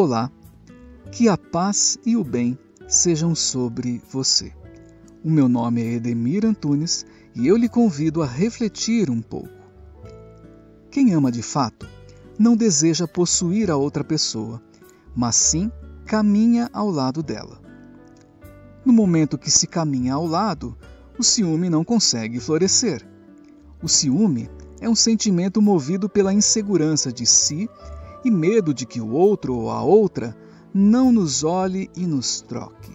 Olá, que a paz e o bem sejam sobre você. O meu nome é Edemir Antunes e eu lhe convido a refletir um pouco. Quem ama de fato não deseja possuir a outra pessoa, mas sim caminha ao lado dela. No momento que se caminha ao lado, o ciúme não consegue florescer. O ciúme é um sentimento movido pela insegurança de si e medo de que o outro ou a outra não nos olhe e nos troque.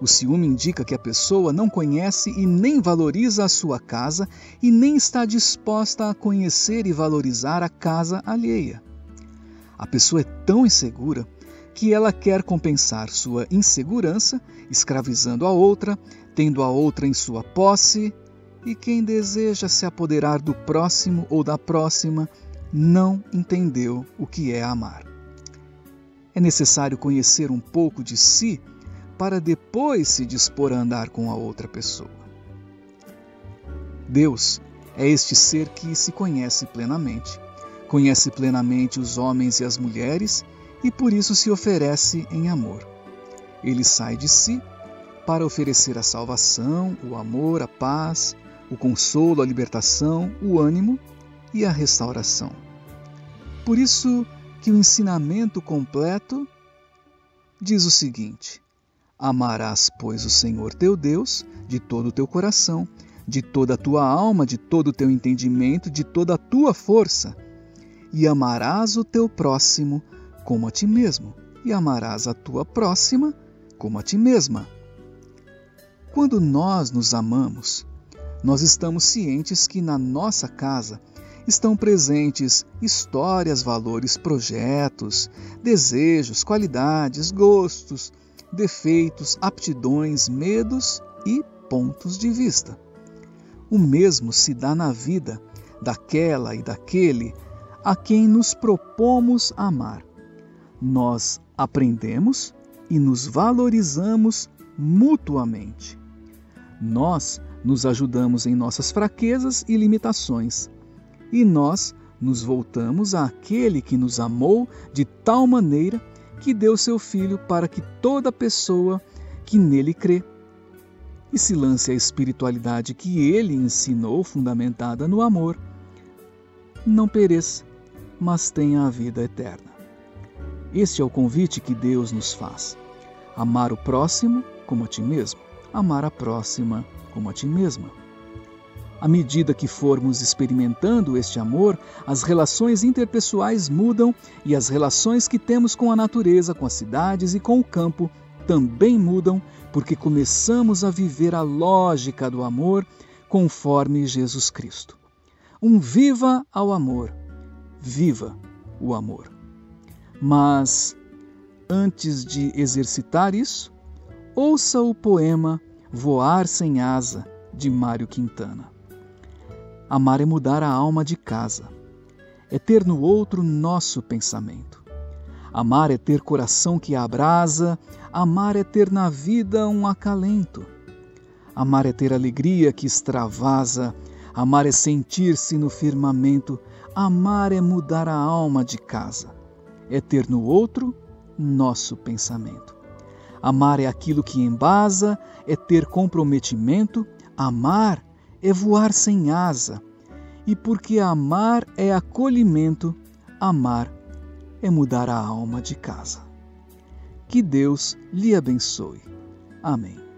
O ciúme indica que a pessoa não conhece e nem valoriza a sua casa e nem está disposta a conhecer e valorizar a casa alheia. A pessoa é tão insegura que ela quer compensar sua insegurança escravizando a outra, tendo a outra em sua posse, e quem deseja se apoderar do próximo ou da próxima não entendeu o que é amar. É necessário conhecer um pouco de si para depois se dispor a andar com a outra pessoa. Deus é este ser que se conhece plenamente. Conhece plenamente os homens e as mulheres e por isso se oferece em amor. Ele sai de si para oferecer a salvação, o amor, a paz, o consolo, a libertação, o ânimo e a restauração. Por isso que o ensinamento completo diz o seguinte: Amarás, pois, o Senhor teu Deus de todo o teu coração, de toda a tua alma, de todo o teu entendimento, de toda a tua força, e amarás o teu próximo como a ti mesmo, e amarás a tua próxima como a ti mesma. Quando nós nos amamos, nós estamos cientes que na nossa casa estão presentes histórias, valores, projetos, desejos, qualidades, gostos, defeitos, aptidões, medos e pontos de vista. O mesmo se dá na vida daquela e daquele a quem nos propomos amar. Nós aprendemos e nos valorizamos mutuamente. Nós nos ajudamos em nossas fraquezas e limitações, e nós nos voltamos àquele que nos amou de tal maneira que deu seu Filho para que toda pessoa que nele crê e se lance a espiritualidade que ele ensinou, fundamentada no amor, não pereça, mas tenha a vida eterna. Este é o convite que Deus nos faz: amar o próximo como a ti mesmo, amar a próxima como a ti mesma. À medida que formos experimentando este amor, as relações interpessoais mudam e as relações que temos com a natureza, com as cidades e com o campo também mudam, porque começamos a viver a lógica do amor conforme Jesus Cristo. Um viva ao amor, viva o amor. Mas, antes de exercitar isso, ouça o poema Voar Sem Asa, de Mário Quintana. Amar é mudar a alma de casa, é ter no outro nosso pensamento. Amar é ter coração que abrasa, amar é ter na vida um acalento. Amar é ter alegria que extravasa, amar é sentir-se no firmamento, amar é mudar a alma de casa é ter no outro nosso pensamento. Amar é aquilo que embasa, é ter comprometimento, amar é voar sem asa. E porque amar é acolhimento, amar é mudar a alma de casa. Que Deus lhe abençoe. Amém.